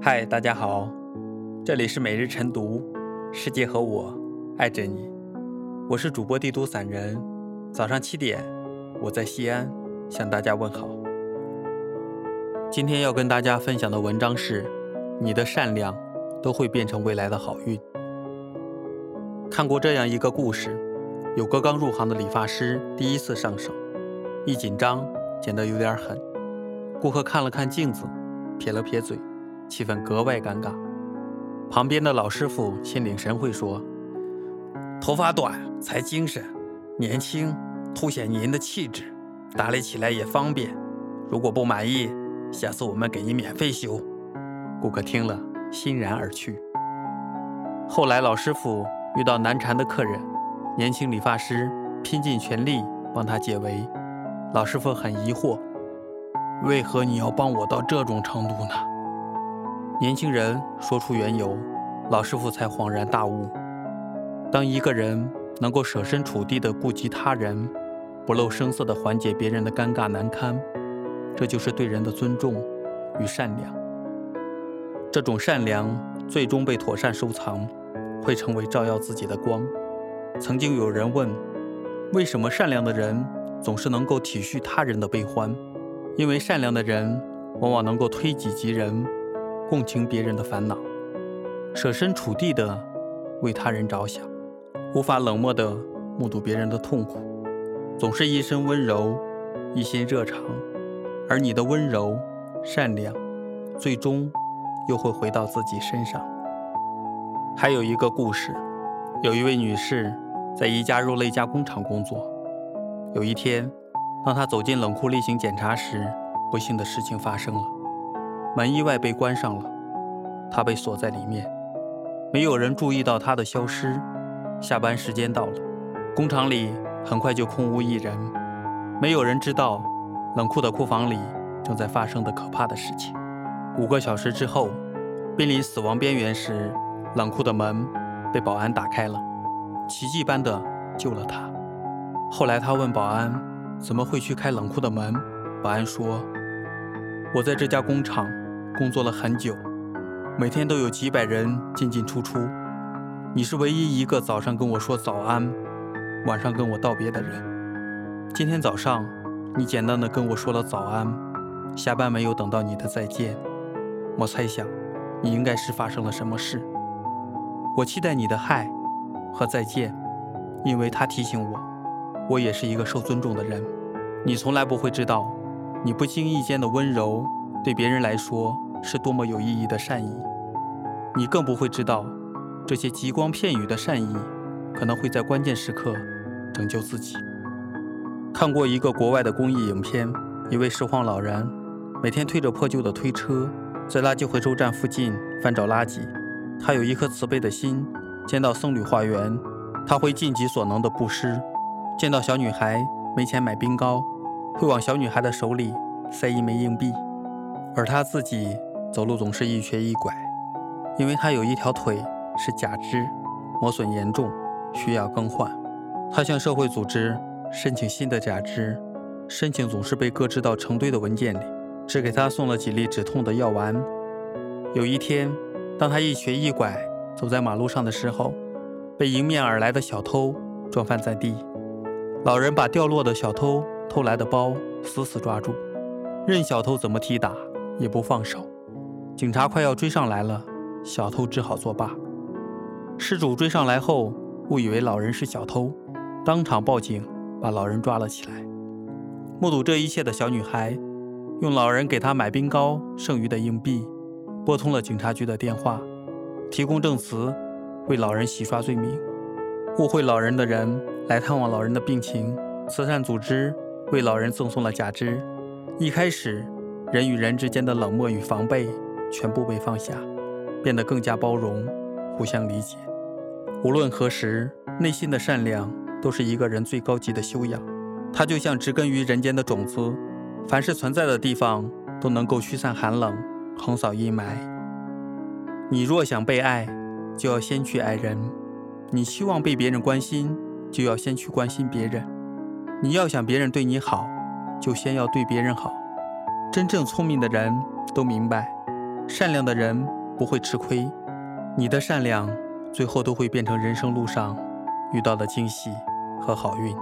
嗨，大家好，这里是每日晨读，世界和我爱着你，我是主播帝都散人。早上七点，我在西安向大家问好。今天要跟大家分享的文章是：你的善良都会变成未来的好运。看过这样一个故事，有个刚入行的理发师第一次上手，一紧张剪得有点狠，顾客看了看镜子，撇了撇嘴。气氛格外尴尬，旁边的老师傅心领神会说：“头发短才精神，年轻凸显您的气质，打理起来也方便。如果不满意，下次我们给您免费修。”顾客听了欣然而去。后来老师傅遇到难缠的客人，年轻理发师拼尽全力帮他解围。老师傅很疑惑：“为何你要帮我到这种程度呢？”年轻人说出缘由，老师傅才恍然大悟：当一个人能够设身处地地顾及他人，不露声色地缓解别人的尴尬难堪，这就是对人的尊重与善良。这种善良最终被妥善收藏，会成为照耀自己的光。曾经有人问：为什么善良的人总是能够体恤他人的悲欢？因为善良的人往往能够推己及人。共情别人的烦恼，设身处地的为他人着想，无法冷漠的目睹别人的痛苦，总是一身温柔，一心热肠。而你的温柔、善良，最终又会回到自己身上。还有一个故事，有一位女士在一家肉类加工厂工作。有一天，当她走进冷库例行检查时，不幸的事情发生了。门意外被关上了，他被锁在里面，没有人注意到他的消失。下班时间到了，工厂里很快就空无一人，没有人知道冷库的库房里正在发生的可怕的事情。五个小时之后，濒临死亡边缘时，冷库的门被保安打开了，奇迹般的救了他。后来他问保安怎么会去开冷库的门，保安说：“我在这家工厂。”工作了很久，每天都有几百人进进出出。你是唯一一个早上跟我说早安，晚上跟我道别的人。今天早上，你简单的跟我说了早安，下班没有等到你的再见。我猜想，你应该是发生了什么事。我期待你的嗨和再见，因为他提醒我，我也是一个受尊重的人。你从来不会知道，你不经意间的温柔，对别人来说。是多么有意义的善意，你更不会知道，这些极光片语的善意，可能会在关键时刻拯救自己。看过一个国外的公益影片，一位拾荒老人每天推着破旧的推车，在垃圾回收站附近翻找垃圾。他有一颗慈悲的心，见到僧侣化缘，他会尽己所能的布施；见到小女孩没钱买冰糕，会往小女孩的手里塞一枚硬币，而他自己。走路总是一瘸一拐，因为他有一条腿是假肢，磨损严重，需要更换。他向社会组织申请新的假肢，申请总是被搁置到成堆的文件里，只给他送了几粒止痛的药丸。有一天，当他一瘸一拐走在马路上的时候，被迎面而来的小偷撞翻在地。老人把掉落的小偷偷来的包死死抓住，任小偷怎么踢打也不放手。警察快要追上来了，小偷只好作罢。失主追上来后，误以为老人是小偷，当场报警，把老人抓了起来。目睹这一切的小女孩，用老人给她买冰糕剩余的硬币，拨通了警察局的电话，提供证词，为老人洗刷罪名。误会老人的人来探望老人的病情，慈善组织为老人赠送了假肢。一开始，人与人之间的冷漠与防备。全部被放下，变得更加包容，互相理解。无论何时，内心的善良都是一个人最高级的修养。它就像植根于人间的种子，凡是存在的地方都能够驱散寒冷，横扫阴霾。你若想被爱，就要先去爱人；你希望被别人关心，就要先去关心别人。你要想别人对你好，就先要对别人好。真正聪明的人都明白。善良的人不会吃亏，你的善良最后都会变成人生路上遇到的惊喜和好运。